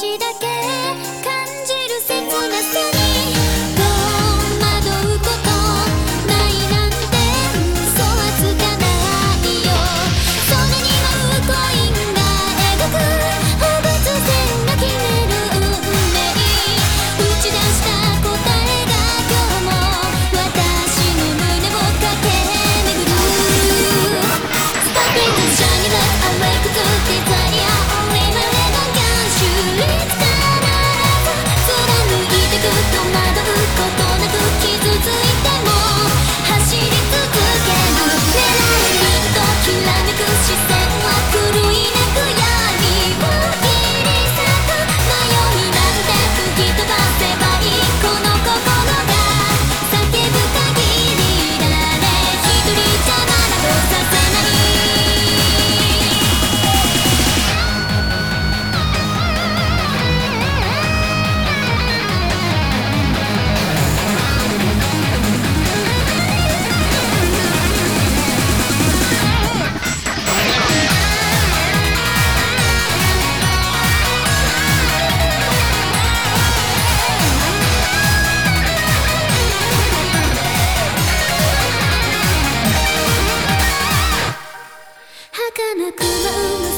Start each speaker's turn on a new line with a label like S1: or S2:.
S1: 私だけ It's na, na.